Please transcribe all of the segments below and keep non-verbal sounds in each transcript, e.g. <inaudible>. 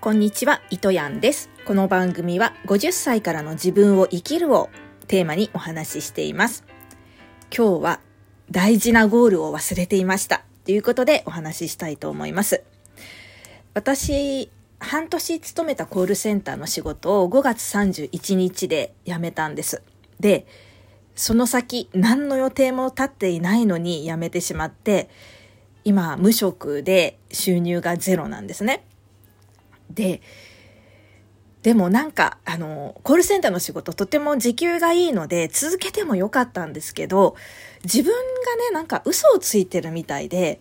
こんにちは、糸やんです。この番組は50歳からの自分を生きるをテーマにお話ししています。今日は大事なゴールを忘れていました。ということでお話ししたいと思います。私、半年勤めたコールセンターの仕事を5月31日で辞めたんです。で、その先何の予定も立っていないのに辞めてしまって、今無職で収入がゼロなんですね。で、でもなんか、あの、コールセンターの仕事とても時給がいいので続けてもよかったんですけど、自分がね、なんか嘘をついてるみたいで、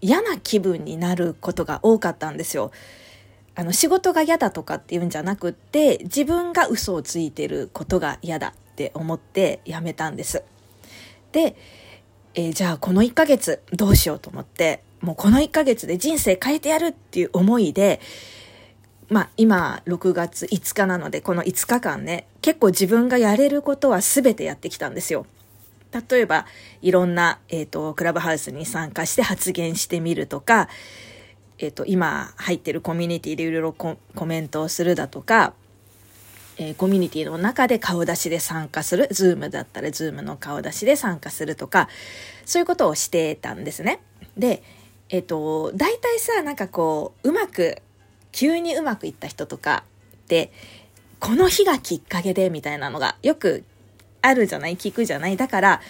嫌な気分になることが多かったんですよ。あの、仕事が嫌だとかっていうんじゃなくって、自分が嘘をついてることが嫌だって思って辞めたんです。で、えー、じゃあこの1ヶ月どうしようと思って、もうこの1ヶ月で人生変えてやるっていう思いで、まあ今6月5日なのでこの5日間ね、結構自分がやれることは全てやってきたんですよ。例えば、いろんな、えっ、ー、と、クラブハウスに参加して発言してみるとか、えっ、ー、と、今入ってるコミュニティでいろいろコメントをするだとか、えー、コミュニティの中で顔出しで参加する、 Zoom だったら Zoom の顔出しで参加するとか、そういうことをしてたんですね。で、えっ、と、大体さ、なんかこう、うまく、急にうまくいった人とかって、この日がきっかけで、みたいなのがよくあるじゃない？聞くじゃない？だから、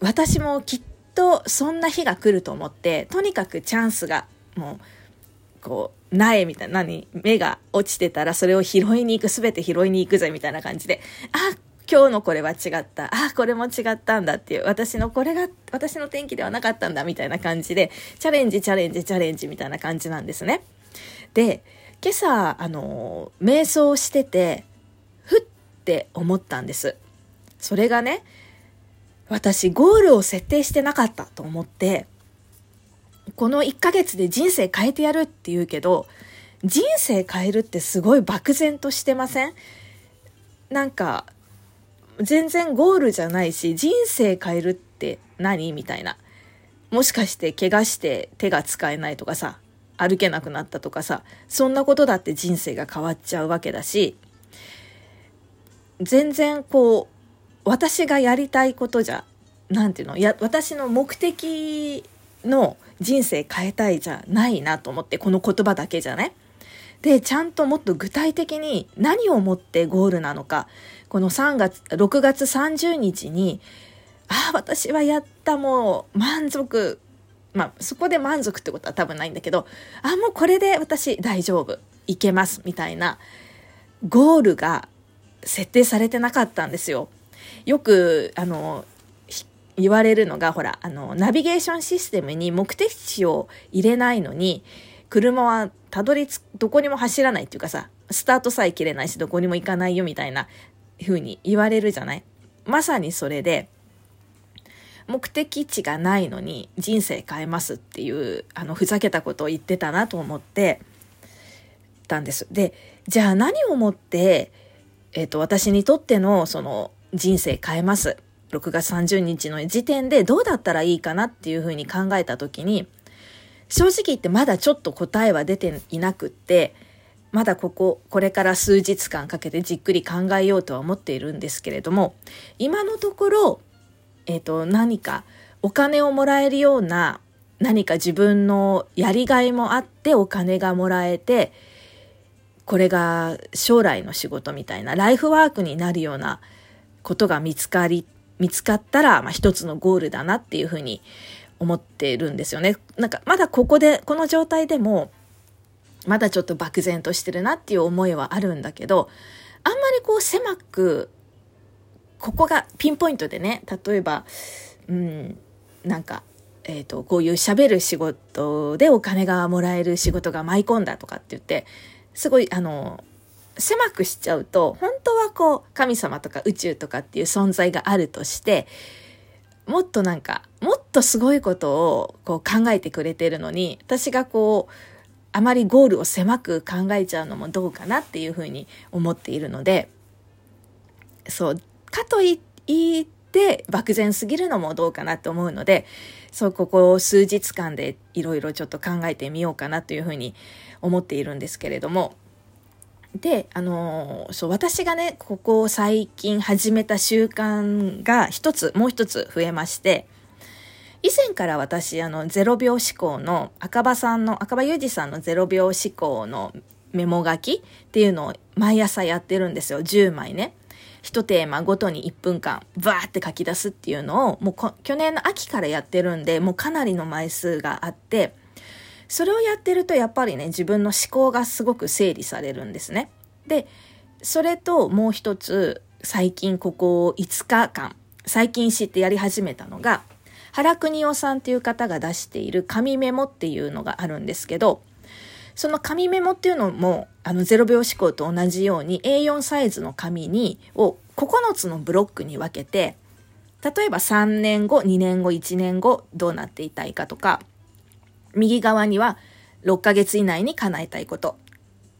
私もきっとそんな日が来ると思って、とにかくチャンスが、もう、こう、苗みたいな、何？目が落ちてたらそれを拾いに行く、すべて拾いに行くぜ、みたいな感じで、あ、今日のこれは違った。あ、これも違ったんだっていう。私のこれが、私の天気ではなかったんだみたいな感じで、チャレンジ、チャレンジ、チャレンジみたいな感じなんですね。で、今朝、あの、瞑想してて、ふって思ったんです。それがね、私ゴールを設定してなかったと思って、この1ヶ月で人生変えてやるって言うけど、人生変えるってすごい漠然としてません？なんか、全然ゴールじゃないし、人生変えるって何？みたいな。もしかして怪我して手が使えないとかさ、歩けなくなったとかさ、そんなことだって人生が変わっちゃうわけだし、全然こう、私がやりたいことじゃ、なんていうの、や、私の目的の人生変えたいじゃないなと思って、この言葉だけじゃね。で、ちゃんともっと具体的に何をもってゴールなのか、この3月、6月30日に、ああ、私はやった、もう満足。まあ、そこで満足ってことは多分ないんだけど、ああ、もうこれで私大丈夫。いけます。みたいな、ゴールが設定されてなかったんですよ。よく、あの、言われるのが、ほら、あの、ナビゲーションシステムに目的地を入れないのに、車はたどり着どこにも走らないっていうかさ、スタートさえ切れないし、どこにも行かないよみたいな風に言われるじゃない？まさにそれで、目的地がないのに人生変えますっていう、あの、ふざけたことを言ってたなと思ってたんです。で、じゃあ何をもって、えっ、ー、と、私にとっての、その、人生変えます？6月30日の時点でどうだったらいいかなっていうふうに考えたときに、正直言ってまだちょっと答えは出ていなくって、まだここ、これから数日間かけてじっくり考えようとは思っているんですけれども、今のところ、えっ、ー、と、何かお金をもらえるような何か自分のやりがいもあってお金がもらえて、これが将来の仕事みたいなライフワークになるようなことが見つかり、見つかったら、まあ、一つのゴールだなっていうふうに思ってるんですよね。なんかまだここで、この状態でも、まだちょっと漠然としてるなっていう思いはあるんだけど、あんまりこう狭く、ここがピンポイントでね、例えば、うん、なんか、えっ、ー、と、こういう喋る仕事でお金がもらえる仕事が舞い込んだとかって言って、すごい、あの、狭くしちゃうと、本当はこう、神様とか宇宙とかっていう存在があるとして、もっとなんか、もっとすごいことをこう考えてくれてるのに、私がこう、あまりゴールを狭く考えちゃうのもどうかなっていうふうに思っているので、そう、かといっって漠然すぎるのもどうかなと思うので、そう、ここ数日間でいろいろちょっと考えてみようかなというふうに思っているんですけれども、で、あのそう、私がね、ここ最近始めた習慣が一つ、もう一つ増えまして、以前から私、あの、0秒思考の赤羽さんの、赤羽裕二さんの0秒思考のメモ書きっていうのを毎朝やってるんですよ。10枚ね。一テーマごとに1分間バーって書き出すっていうのをもう去年の秋からやってるんでもうかなりの枚数があってそれをやってるとやっぱりね自分の思考がすごく整理されるんですね。でそれともう一つ最近ここ5日間最近知ってやり始めたのが原邦夫さんっていう方が出している紙メモっていうのがあるんですけどその紙メモっていうのも、あの0秒思考と同じように A4 サイズの紙に、を9つのブロックに分けて、例えば3年後、2年後、1年後、どうなっていたいかとか、右側には6ヶ月以内に叶えたいこと、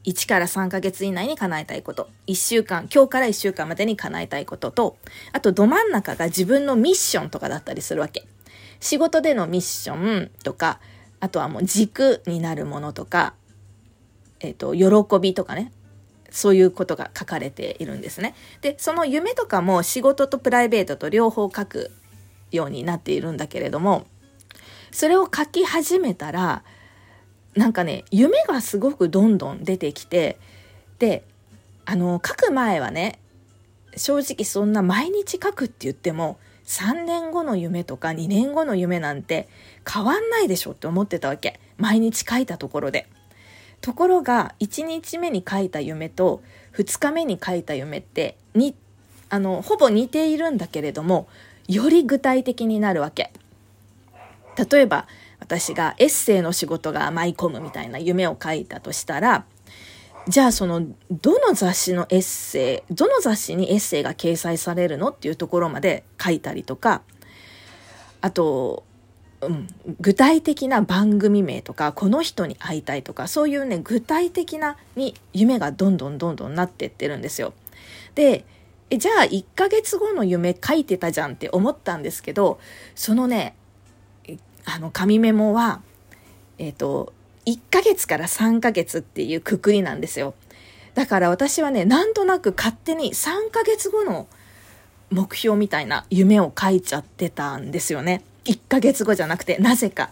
1から3ヶ月以内に叶えたいこと、1週間、今日から1週間までに叶えたいことと、あとど真ん中が自分のミッションとかだったりするわけ。仕事でのミッションとか、あとはもう軸になるものとか、えっ、ー、と、喜びとかね、そういうことが書かれているんですね。で、その夢とかも仕事とプライベートと両方書くようになっているんだけれども、それを書き始めたら、なんかね、夢がすごくどんどん出てきて、で、あの、書く前はね、正直そんな毎日書くって言っても、3年後の夢とか2年後の夢なんて変わんないでしょって思ってたわけ。毎日書いたところで。ところが1日目に書いた夢と2日目に書いた夢ってにあのほぼ似ているんだけれどもより具体的になるわけ。例えば私がエッセイの仕事が舞い込むみたいな夢を書いたとしたらじゃあそのどの雑誌のエッセイどの雑誌にエッセイが掲載されるのっていうところまで書いたりとかあとうん、具体的な番組名とかこの人に会いたいとかそういうね具体的なに夢がどんどんどんどんなってってるんですよ。でじゃあ1ヶ月後の夢書いてたじゃんって思ったんですけどそのねあの紙メモはえっ、ー、と1ヶ月から3ヶ月っていうくくりなんですよ。だから私はねなんとなく勝手に3ヶ月後の目標みたいな夢を書いちゃってたんですよね。1ヶ月後じゃなくてなぜか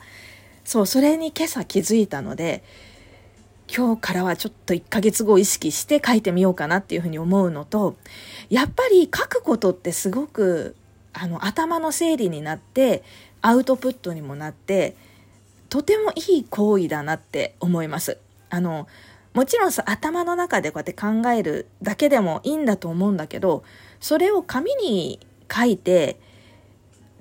そうそれに今朝気づいたので今日からはちょっと1ヶ月後を意識して書いてみようかなっていうふうに思うのとやっぱり書くことってすごくあの頭の整理になってアウトプットにもなってとてもいい行為だなって思います。あのもちろんさ頭の中でこうやって考えるだけでもいいんだと思うんだけどそれを紙に書いて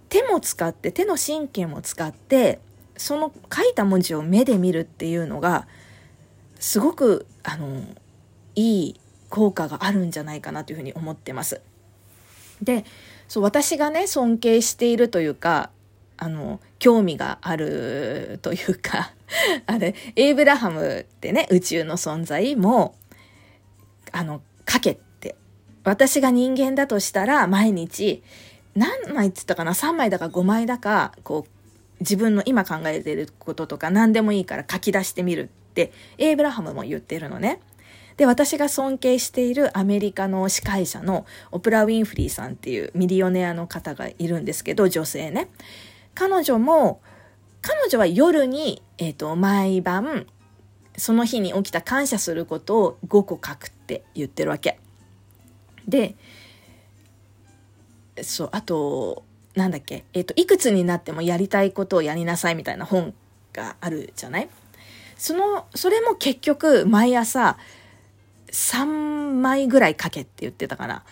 手も使って手の神経も使ってその書いた文字を目で見るっていうのがすごくあのいい効果があるんじゃないかなというふうに思ってます。でそう私がね尊敬しているというかあの興味があるというか <laughs> あれエイブラハムってね宇宙の存在もあの書けって私が人間だとしたら毎日何枚っつったかな3枚だか5枚だかこう自分の今考えていることとか何でもいいから書き出してみるってエイブラハムも言ってるのね。で私が尊敬しているアメリカの司会者のオプラ・ウィンフリーさんっていうミリオネアの方がいるんですけど女性ね彼女も彼女は夜に、えーと毎晩その日に起きた感謝することを5個書くって言ってるわけ。でそうあとなんだっけ、えっ、ー、といくつになってもやりたいことをやりなさいみたいな本があるじゃない？そのそれも結局毎朝3枚ぐらい書けって言ってたかなって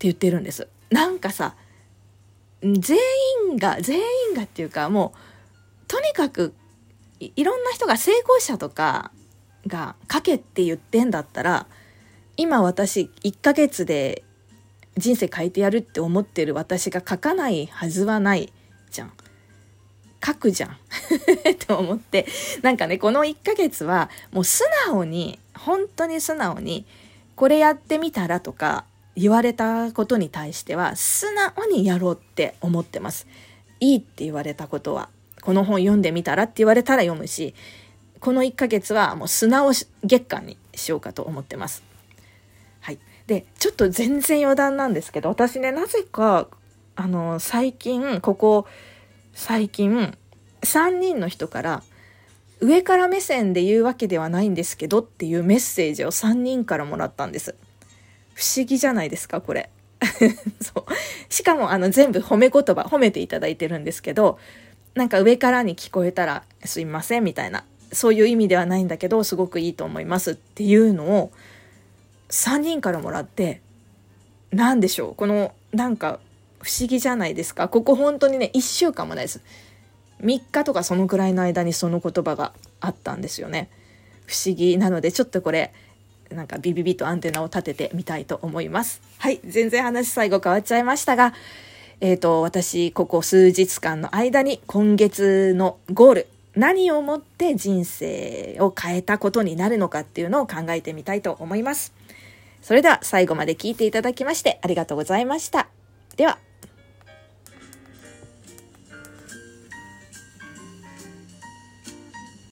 言ってるんですなんかさ全員が全員がっていうかもうとにかくいろんな人が成功者とかが書けって言ってんだったら今私1ヶ月で人生変えてやるって思ってる私が書かないはずはないじゃん。書くじゃん <laughs> と思ってなんかねこの1ヶ月はもう素直に本当に素直にこれやってみたらとか言われたことに対しては素直にやろうって思ってます。いいって言われたことは、この本読んでみたらって言われたら読むし、この1ヶ月はもう素直月間にしようかと思ってます。はい。で、ちょっと全然余談なんですけど、私ね、なぜか、あの、最近、ここ、最近、3人の人から、上から目線で言うわけではないんですけどっていうメッセージを3人からもらったんです。不思議じゃないですか、これ。<laughs> そう。しかも、あの、全部褒め言葉、褒めていただいてるんですけど、なんか上からに聞こえたらすいませんみたいな、そういう意味ではないんだけど、すごくいいと思いますっていうのを3人からもらって、何でしょう、この、なんか不思議じゃないですか。ここ本当にね、1週間もないです。3日とかそのくらいの間にその言葉があったんですよね。不思議なので、ちょっとこれ、なんかビビビとアンテナを立ててみたいと思います。はい、全然話最後変わっちゃいましたが、えっ、ー、と、私、ここ数日間の間に今月のゴール、何をもって人生を変えたことになるのかっていうのを考えてみたいと思います。それでは最後まで聞いていただきましてありがとうございました。では。